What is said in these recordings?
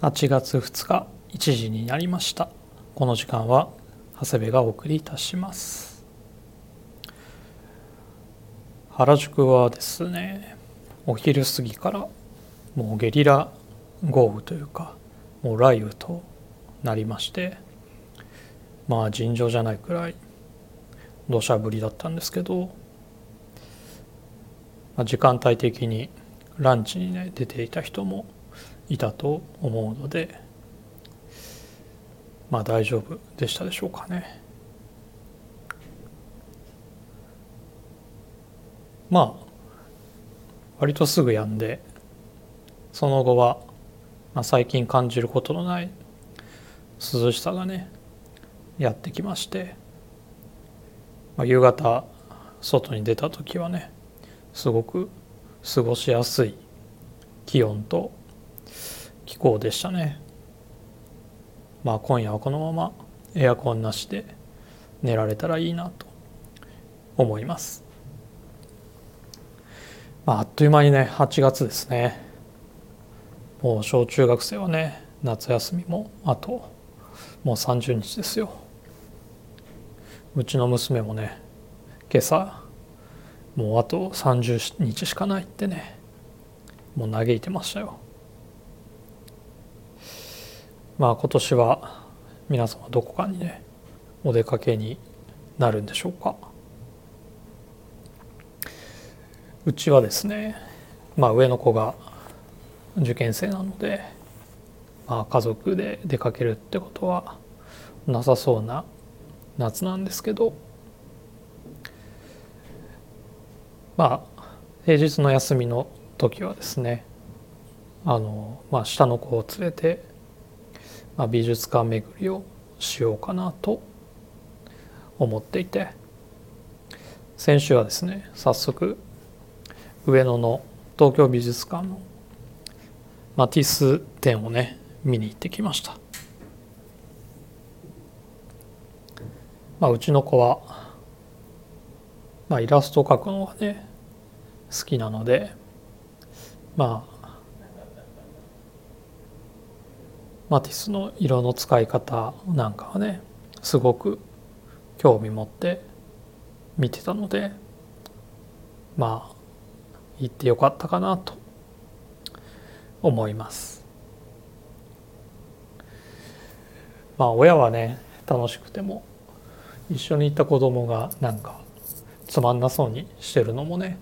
8月2日1時になりました。この時間は長谷部がお送りいたします。原宿はですねお昼過ぎからもうゲリラ豪雨というかもう雷雨となりましてまあ尋常じゃないくらい土砂降りだったんですけど、まあ、時間帯的にランチにね出ていた人もいたと思うのでまあ大丈夫でしたでしょうかね。まあ割とすぐやんでその後は、まあ、最近感じることのない涼しさがねやってきまして、まあ、夕方外に出た時はねすごく過ごしやすい気温と気候でしたね。まあ今夜はこのままエアコンなしで寝られたらいいなと思います。まああっという間にね8月ですね。もう小中学生はね夏休みもあともう30日ですよ。うちの娘もね今朝もうあと30日しかないってねもう嘆いてましたよ。まあ今年は皆様どこかにねお出かけになるんでしょうか。うちはですねまあ上の子が受験生なのでまあ家族で出かけるってことはなさそうな夏なんですけどまあ平日の休みの時はですねあのまあ下の子を連れてまあ、美術館巡りをしようかなと思っていて。先週はですね早速上野の東京美術館のマティス展をね見に行ってきました、まあ、うちの子は、まあ、イラストを描くのがね好きなのでまあマティスの色の使い方なんかはねすごく興味持って見てたのでまあ行ってよかったかなと思います。まあ親はね楽しくても一緒に行った子供がなんかつまんなそうにしてるのもね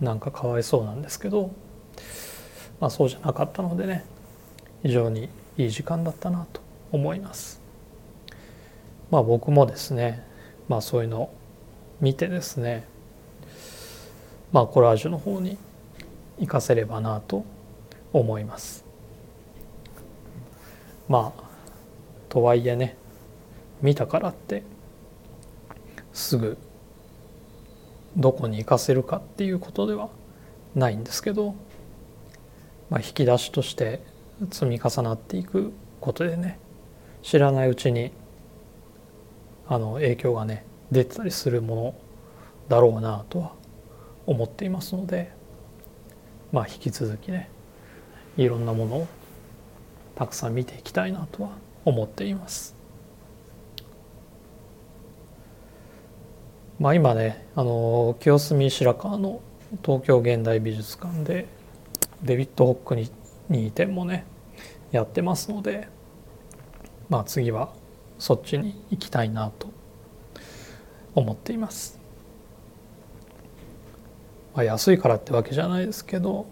なんかかわいそうなんですけどまあそうじゃなかったのでね非常にいい時間だったなと思います。まあ僕もですねまあそういうのを見てですねまあコラージュの方に活かせればなと思います。まあとはいえね見たからってすぐどこに行かせるかっていうことではないんですけど、まあ、引き出しとして積み重なっていくことでね知らないうちにあの影響がね出てたりするものだろうなとは思っていますのでまあ引き続きねいろんなものをたくさん見ていきたいなとは思っています。まあ今ねあの清澄白河の東京現代美術館でデビッド・ホックに2点もねやってますのでまあ次はそっちに行きたいなと思っています。まあ、安いからってわけじゃないですけど、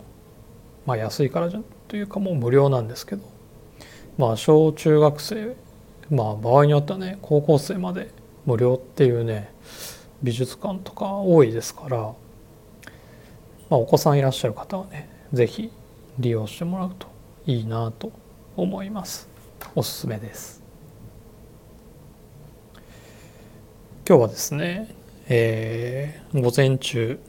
まあ、安いからじゃというかもう無料なんですけどまあ小中学生まあ場合によってはね高校生まで無料っていうね美術館とか多いですから、まあ、お子さんいらっしゃる方はね是非利用してもらうといいなと思います。おすすめです。今日はですね、えー、午前中、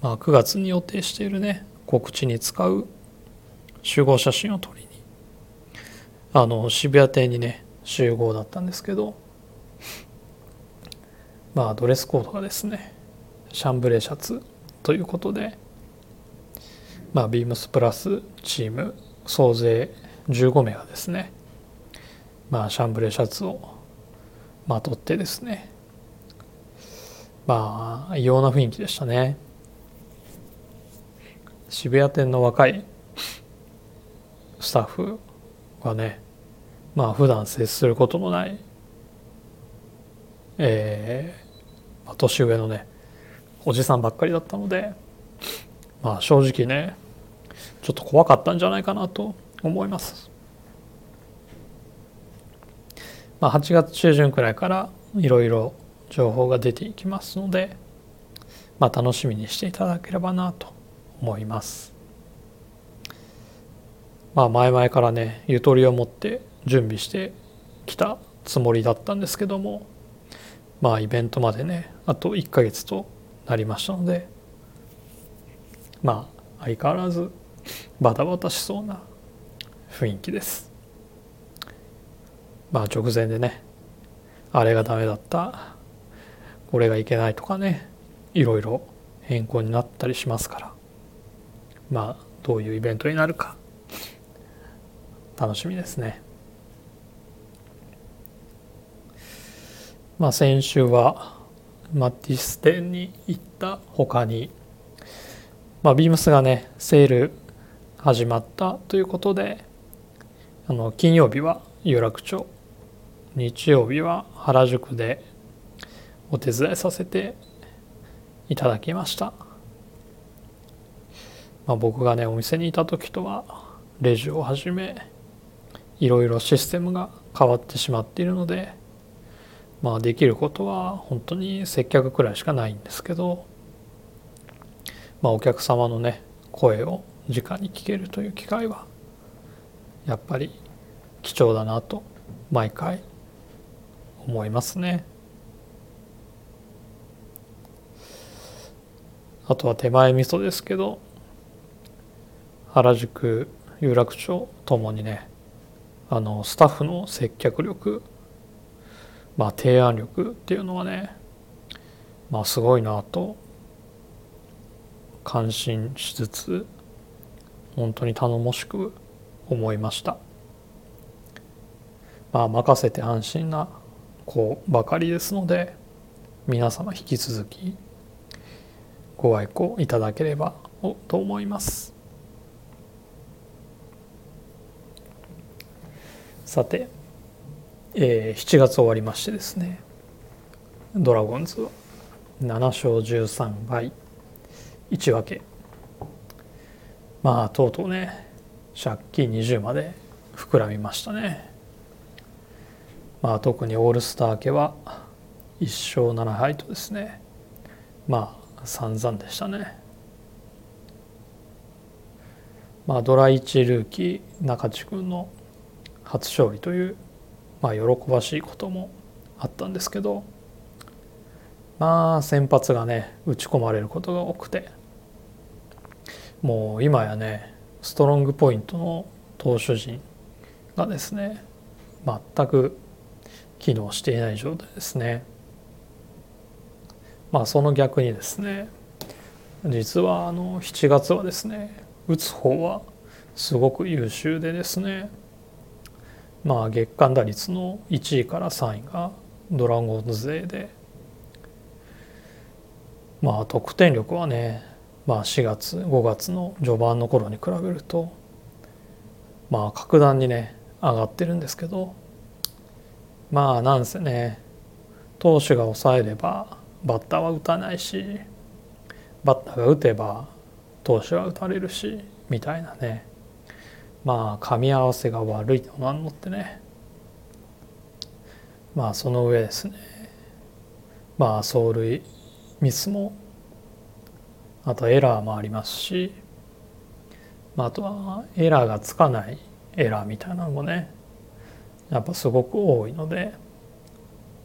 まあ、9月に予定しているね告知に使う集合写真を撮りにあの渋谷店にね集合だったんですけどまあドレスコードがですねシャンブレーシャツということでまあビームスプラスチーム総勢15名がですねまあシャンブレーシャツをまとってですねまあ異様な雰囲気でしたね。渋谷店の若いスタッフはねまあ普段接することのないえー、年上のねおじさんばっかりだったのでまあ正直ねちょっと怖かったんじゃないかなと思います。まあ、8月中旬くらいからいろいろ情報が出ていきますので、まあ、楽しみにしていただければなと思います。まあ前々からねゆとりを持って準備してきたつもりだったんですけどもまあイベントまでねあと1ヶ月となりましたのでまあ相変わらずバタバタしそうな雰囲気です。まあ直前でねあれがダメだったこれがいけないとかねいろいろ変更になったりしますからまあどういうイベントになるか楽しみですね。まあ先週はマティス店に行った他にまあビームスがねセール始まったということであの金曜日は有楽町日曜日は原宿でお手伝いさせていただきました、まあ、僕がねお店にいた時とはレジをはじめいろいろシステムが変わってしまっているのでまあできることは本当に接客くらいしかないんですけどまあお客様のね声を直に聞けるという機会はやっぱり貴重だなと毎回思いますね。あとは手前味噌ですけど原宿有楽町ともにねあのスタッフの接客力まあ提案力っていうのはねまあすごいなと感心しつつ本当に頼もしく思いました。まあ任せて安心な子ばかりですので皆様引き続きご愛顧いただければと思います。さて、えー、7月終わりましてですねドラゴンズは7勝13敗。1分け。まあとうとうね借金20まで膨らみましたね。まあ特にオールスター明けは1勝7敗とですねまあ散々でしたね。まあドラ1ルーキー中地君の初勝利というまあ喜ばしいこともあったんですけどまあ先発がね打ち込まれることが多くてもう今やねストロングポイントの投手陣がですね全く機能していない状態ですね。まあその逆にですね実はあの7月はですね打つ方はすごく優秀でですねまあ月間打率の1位から3位がドラゴンズ勢でまあ得点力はねまあ、4月5月の序盤の頃に比べるとまあ格段にね上がってるんですけどまあなんせね投手が抑えればバッターは打たないしバッターが打てば投手は打たれるしみたいなねまあ噛み合わせが悪いのなんのってねまあその上ですね。まあ走塁ミスもあとエラーもありますし、まあ、あとはエラーがつかないエラーみたいなのもねやっぱすごく多いので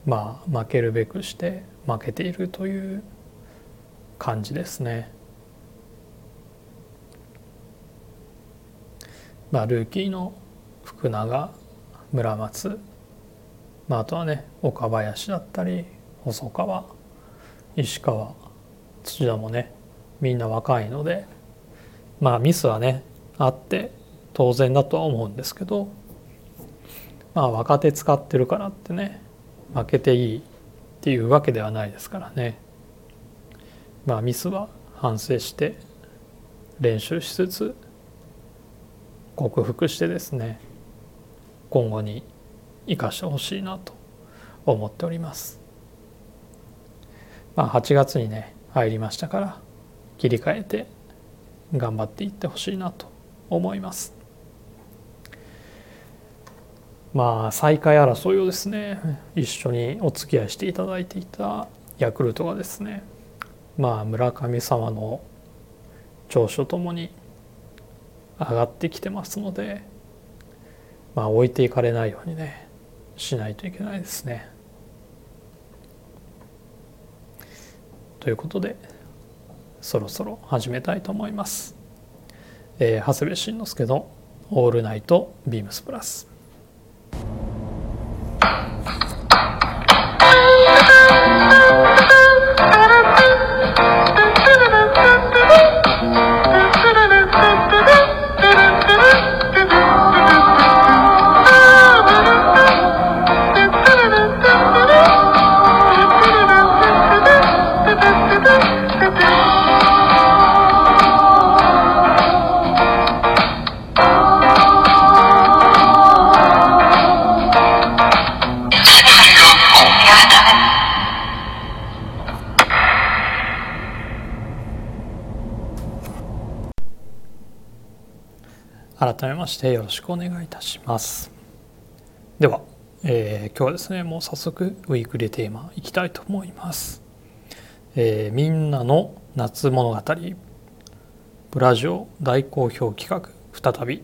まあ負けるべくして負けているという感じですね。まあ、ルーキーの福永村松、まあ、あとはね岡林だったり細川石川土田もねみんな若いのでまあミスはねあって当然だとは思うんですけどまあ若手使ってるからってね負けていいっていうわけではないですからね。まあミスは反省して練習しつつ克服してですね今後に生かしてほしいなと思っております。まあ8月にね入りましたから切り替えて頑張っていってほしいなと思いますまあ再開争いをですね一緒にお付き合いしていただいていたヤクルトがですねまあ村神様の長所ともに上がってきてますのでまあ置いていかれないようにねしないといけないですね。ということでそろそろ始めたいと思います。えー、長谷部慎之介の「オールナイトビームスプラス」。改めましてよろしくお願いいたします。では、えー、今日はですねもう早速ウィークリーテーマいきたいと思います、えー、みんなの夏物語。ブラジオ大好評企画再び。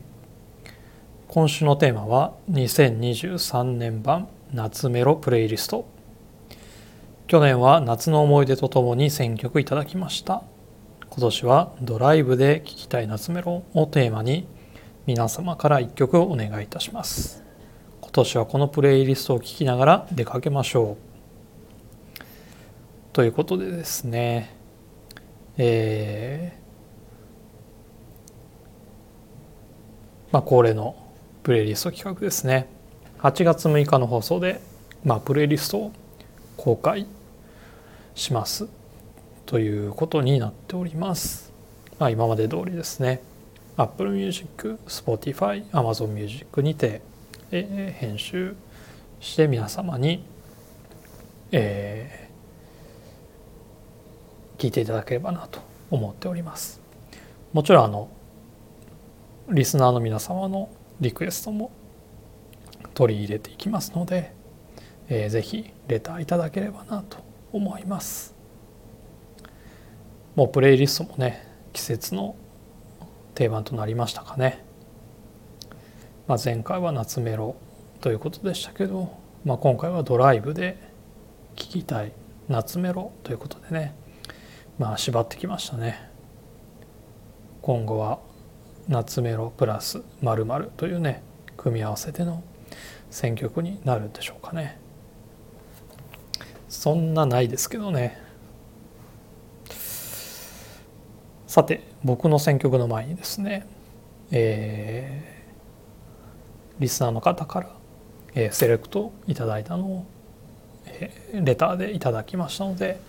今週のテーマは2023年版夏メロプレイリスト。去年は夏の思い出とともに選曲いただきました。今年はドライブで聴きたい夏メロをテーマに皆様から一曲をお願いいたします。今年はこのプレイリストを聴きながら出かけましょう。ということでですねえー、まあ恒例のプレイリスト企画ですね。8月6日の放送で、まあ、プレイリストを公開しますということになっております、まあ、今まで通りですね。Apple Music、Spotify、Amazon Music にて、えー、編集して皆様に、えー、聞いていただければなと思っております。もちろんあのリスナーの皆様のリクエストも取り入れていきますので、えー、ぜひレターいただければなと思います。もうプレイリストもね季節の定番となりましたかね。まあ、前回は夏メロということでしたけど、まあ、今回はドライブで聴きたい夏メロということでねまあ縛ってきましたね。今後は夏メロプラス〇〇というね組み合わせての選曲になるんでしょうかね。そんなないですけどねさて僕の選曲の前にですね、えー、リスナーの方から、えー、セレクトいただいたのを、えー、レターでいただきましたので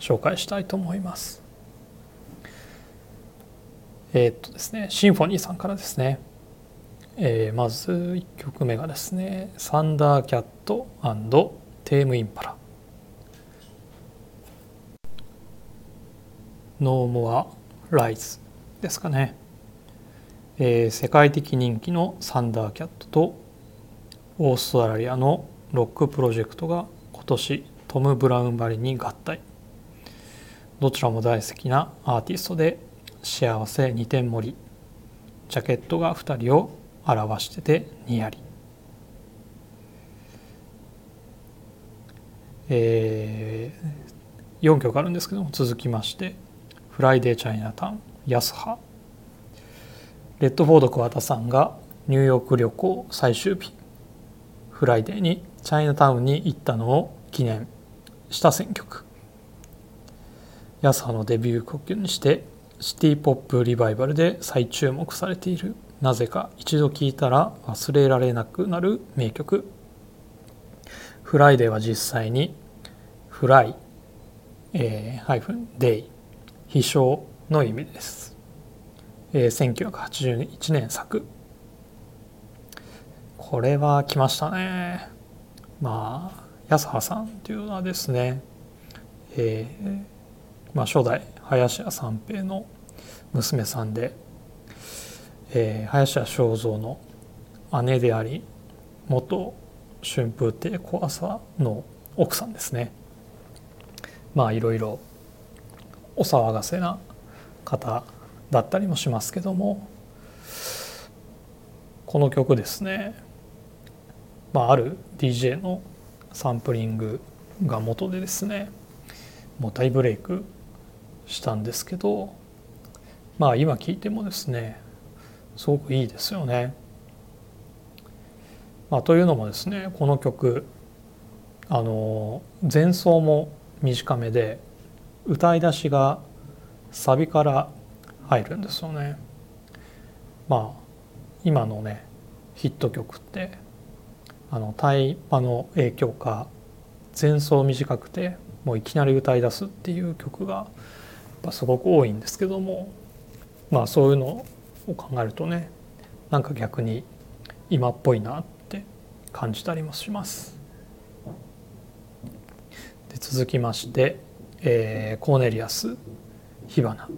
紹介したいと思います。えー、っとですねシンフォニーさんからですね、えー、まず1曲目がですね「サンダーキャットテームインパラ」ノーモアライズですかね、えー、世界的人気のサンダーキャットとオーストラリアのロックプロジェクトが今年トム・ブラウンバリに合体。どちらも大好きなアーティストで幸せ2点盛りジャケットが2人を表しててにやり。えー、4曲あるんですけども続きましてフライデーチャイナタウン泰葉。レッドフォード桑田さんがニューヨーク旅行最終日。フライデーにチャイナタウンに行ったのを記念した選曲。泰葉のデビュー曲にしてシティ・ポップ・リバイバルで再注目されている。なぜか一度聴いたら忘れられなくなる名曲。フライデーは実際に Fly、えー、ハイフン Day 飛翔の意味です、えー、1981年作。これは来ましたね。まあ安葉さんというのはですね、えーまあ、初代林家三平の娘さんで、えー、林家正蔵の姉であり元春風亭小朝の奥さんですね。まあいろいろお騒がせな方だったりもしますけどもこの曲ですね、まあ、ある DJ のサンプリングが元でですねもう大ブレイクしたんですけどまあ今聞いてもですねすごくいいですよね。まあ、というのもですねこの曲あの前奏も短めで歌い出しがサビから入るんですよね。まあ今のねヒット曲ってあのタイパの影響か前奏短くてもういきなり歌い出すっていう曲がすごく多いんですけどもまあそういうのを考えるとねなんか逆に今っぽいなって感じたりもします。で続きまして、えー、コーネリアス火花。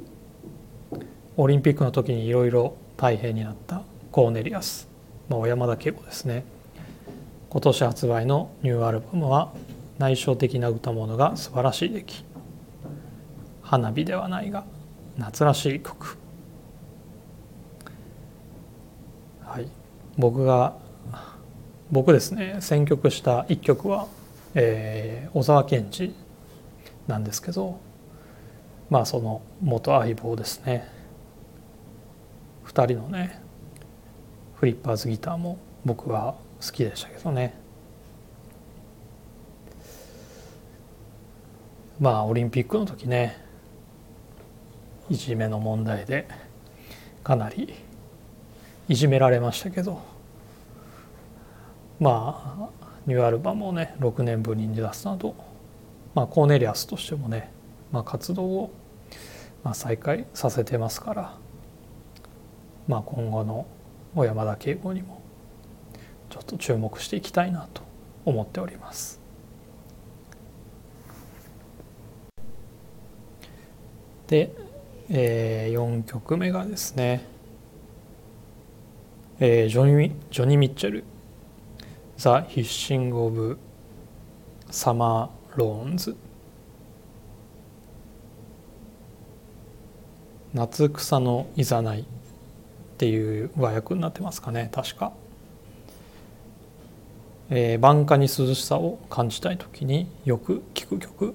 オリンピックの時にいろいろ大変になったコーネリアス、まあ、小山田圭吾ですね。今年発売のニューアルバムは内省的な歌物が素晴らしい出来花火ではないが夏らしい曲。はい。僕が僕ですね選曲した一曲は、えー、小沢健二なんですけどまあその元相棒ですね。2人のねフリッパーズギターも僕は好きでしたけどね。まあオリンピックの時ねいじめの問題でかなりいじめられましたけどまあニューアルバムをね6年ぶりに出すなど、まあ、コーネリアスとしてもね、まあ、活動をまあ再開させてますから、まあ、今後の小山田圭吾にもちょっと注目していきたいなと思っております。で、えー、4曲目がですね、えー、ジョニ・ジョニー・ミッチェル「ザ・ヒッシングオブ。様ローンズ」夏草のいざないっていう和訳になってますかね確か、えー、晩夏に涼しさを感じたい時によく聴く曲。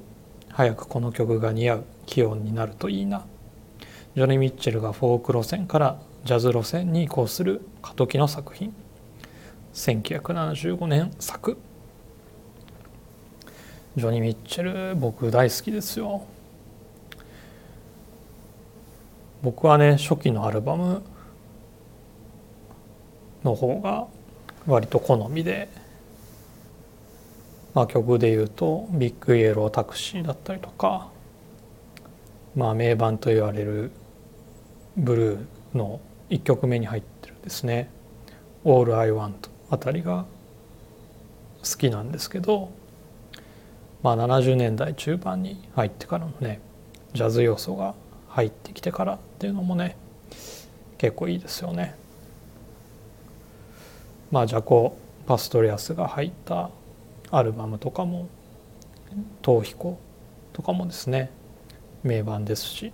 早くこの曲が似合う気温になるといいな。ジョニー・ミッチェルがフォーク路線からジャズ路線に移行する過渡期の作品。1975年作。ジョニー・ミッチェル僕大好きですよ。僕はね初期のアルバムの方が割と好みで、まあ、曲で言うと「ビッグイエロータクシー」だったりとか、まあ、名盤と言われるブルーの1曲目に入ってるんですね「All I Want」あたりが好きなんですけど、まあ、70年代中盤に入ってからのねジャズ要素が入ってきてからっていうのもね結構いいですよね。まあ、ジャコ・パストリアスが入ったアルバムとかも「逃避行」とかもですね名盤ですし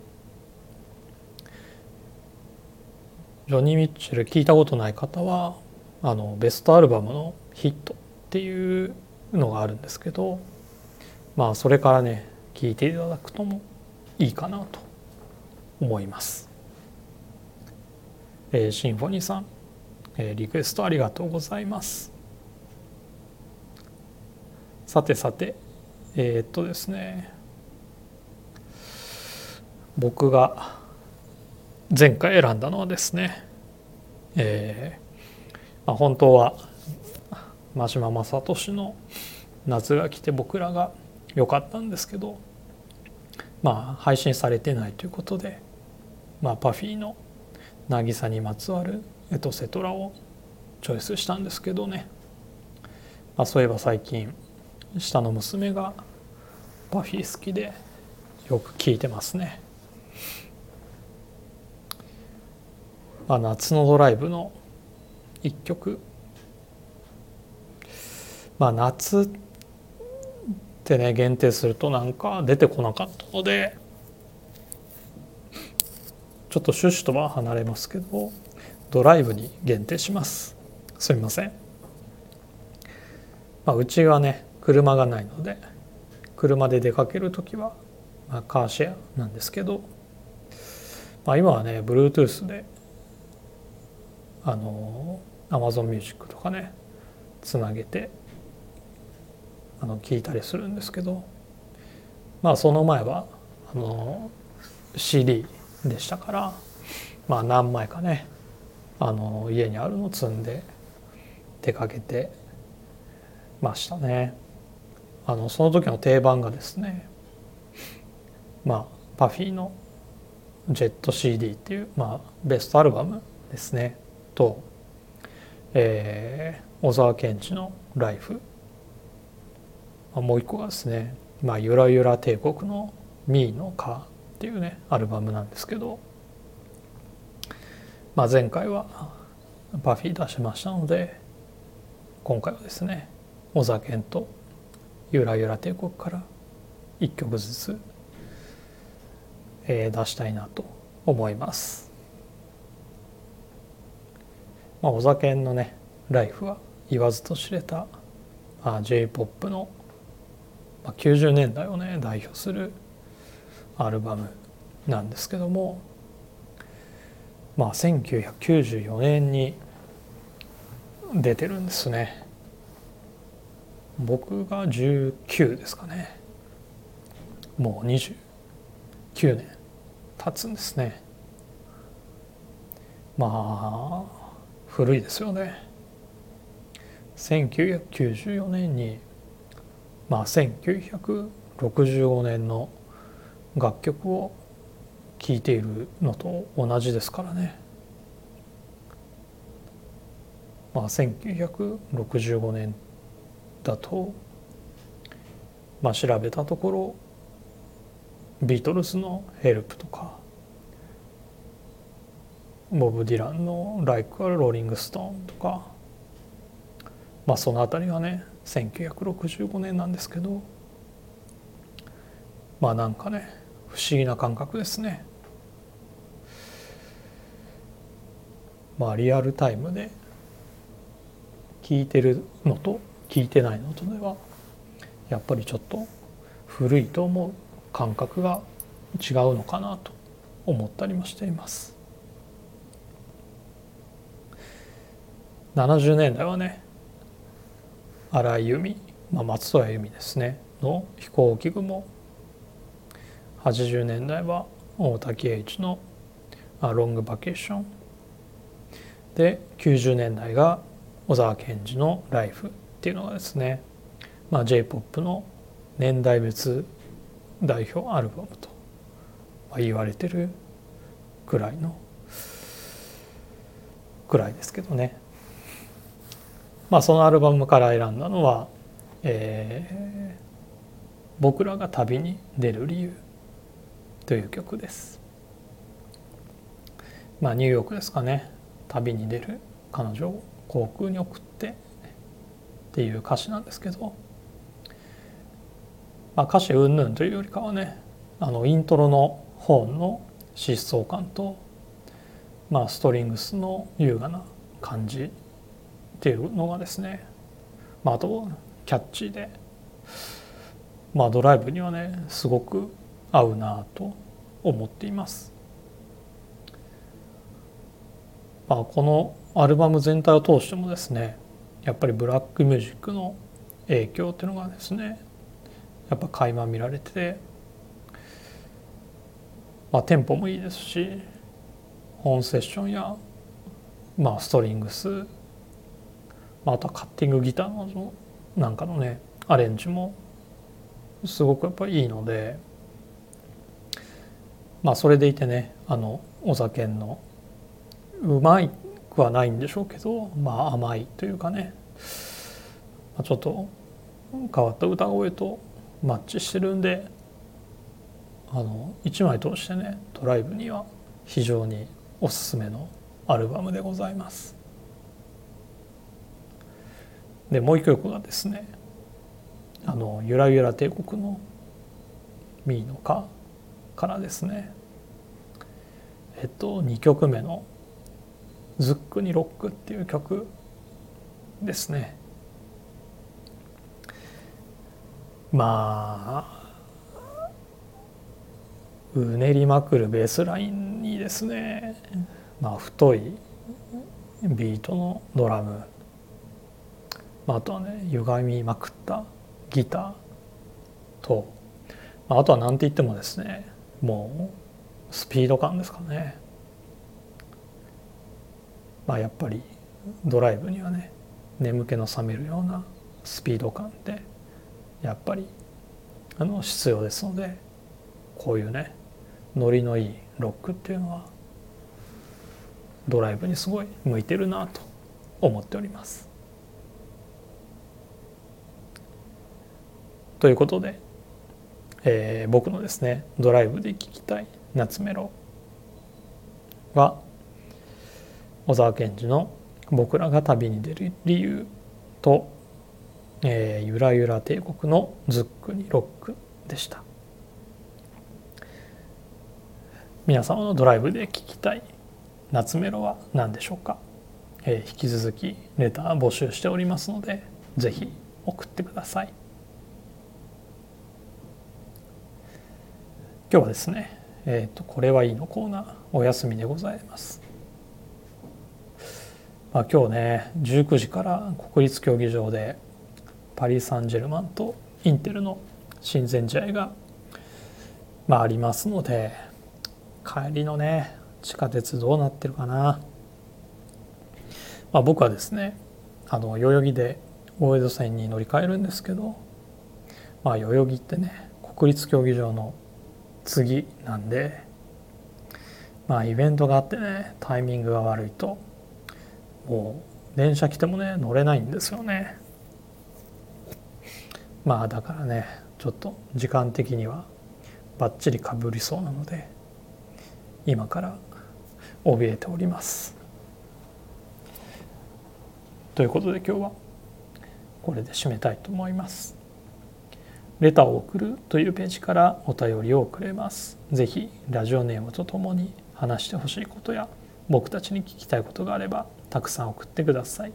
ジョニー・ミッチェル聞いたことない方はあのベストアルバムの「ヒット」っていうのがあるんですけどまあそれからね聞いていただくともいいかなと思います。えー、シンフォニーさんえリクエストありがとうございますさてさてえー、っとですね僕が前回選んだのはですねえーまあ、本当は真島正俊の「夏が来て僕ら」が良かったんですけどまあ配信されてないということで、まあ、パフィーの「渚にまつわるエトセトラ」をチョイスしたんですけどね、まあ、そういえば最近下の娘がパフィー好きでよく聞いてますね。まあ、夏のドライブの一曲まあ夏ってね限定するとなんか出てこなかったのでちょっと趣旨とは離れますけどドライブに限定します。すみません、まあ、うちはね車がないので車で出かける時は、まあ、カーシェアなんですけど、まあ、今はね Bluetooth であの Amazon Music とかねつなげてあの聞いたりするんですけどまあその前はあの CD でしたからまあ何枚かねあの家にあるの積んで出かけてましたね。あのその時の定番がですねまあパフィーの「ジェット CD」っていう、まあ、ベストアルバムですねと、えー、小沢健二の「ライフ」まあもう一個がですね「まあ、ゆらゆら帝国のミーのカー」っていうねアルバムなんですけど、まあ、前回はパフィー出しましたので今回はですね小沢健と「ゆらゆら帝国」から1曲ずつ、えー、出したいなと思います。まあ、小沢健のね「ライフ」は言わずと知れた、まあ、j p o p のまあ、90年代をね代表するアルバムなんですけどもまあ1994年に出てるんですね。僕が19ですかね。もう29年経つんですね。まあ古いですよね。1994年にまあ、1965年の楽曲を聴いているのと同じですからね。まあ、1965年だと、まあ、調べたところビートルズの「ヘルプ」とかボブ・ディランの「Like a Rolling Stone」とか、まあ、その辺りがね1965年なんですけどまあなんかね不思議な感覚ですね。まあリアルタイムで聞いてるのと聞いてないのとではやっぱりちょっと古いと思う感覚が違うのかなと思ったりもしています。70年代はね荒井由実、まあ、松任谷由実ですねの「飛行機雲」80年代は大滝栄一の「ロングバケーション」で90年代が小沢健二の「ライフ」っていうのがですね、まあ、j p o p の年代別代表アルバムと言われてるくらいのくらいですけどね。まあ、そのアルバムから選んだのは、えー「僕らが旅に出る理由」という曲です。まあ、ニューヨークですかね旅に出る彼女を航空に送ってっていう歌詞なんですけど、まあ、歌詞云々というよりかはねあのイントロのホーンの疾走感と、まあ、ストリングスの優雅な感じっていうのがですね、まあ、あとキャッチーで、まあ、ドライブにはねすごく合うなと思っています。まあ、このアルバム全体を通してもですねやっぱりブラックミュージックの影響っていうのがですねやっぱ垣間見られてて、まあ、テンポもいいですし本セッションやまあストリングス、まあ、あとはカッティングギターのなんかのねアレンジもすごくやっぱいいのでまあそれでいてねあのお酒のうまいくはないんでしょうけどまあ甘いというかね、まあ、ちょっと変わった歌声とマッチしてるんであの1枚通してねドライブには非常におすすめのアルバムでございます。でもう一曲がですねあのゆらゆら帝国の「ミーのカ」からですね。えっと2曲目の「ズックにロック」っていう曲ですね。まあうねりまくるベースラインにですね、まあ、太いビートのドラム、まあ、あとはね歪みまくったギターと、まあ、あとは何て言ってもですねもうスピード感ですかね。まあ、やっぱりドライブにはね眠気の覚めるようなスピード感ってやっぱりあの必要ですのでこういうねノリのいいロックっていうのはドライブにすごい向いてるなと思っております。ということで、えー、僕のですねドライブで聴きたい夏メロは小沢健二の「僕らが旅に出る理由」と、えー、ゆらゆら帝国の「ズックにロック」でした。皆様のドライブで聴きたい夏メロは何でしょうか、えー、引き続きレター募集しておりますので是非送ってください。今日はですね、えーと、これはいいのコーナーお休みでございます。まあ、今日ね19時から国立競技場でパリ・サンジェルマンとインテルの親善試合が、まあ、ありますので帰りのね地下鉄どうなってるかな、まあ、僕はですねあの代々木で大江戸線に乗り換えるんですけど、まあ、代々木ってね国立競技場の次なんでまあイベントがあってねタイミングが悪いともう電車来てもね乗れないんですよね。まあだからねちょっと時間的にはバッチリかぶりそうなので今から怯えております。ということで今日はこれで締めたいと思います。レターを送るというページからお便りを送れます。ぜひラジオネームとともに話してほしいことや僕たちに聞きたいことがあればたくさん送ってください。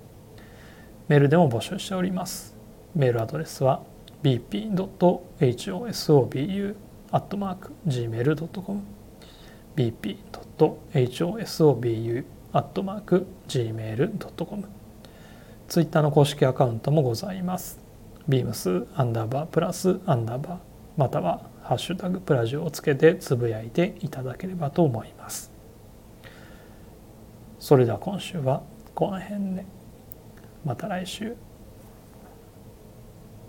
メールでも募集しております。メールアドレスは bp.hosobu.gmail.com bp.hosobu.gmail.com ツイッターの公式アカウントもございます。ビームスアンダーバープラスアンダーバーまたはハッシュタグプラジオをつけてつぶやいていただければと思います。それでは今週はこの辺で。また来週。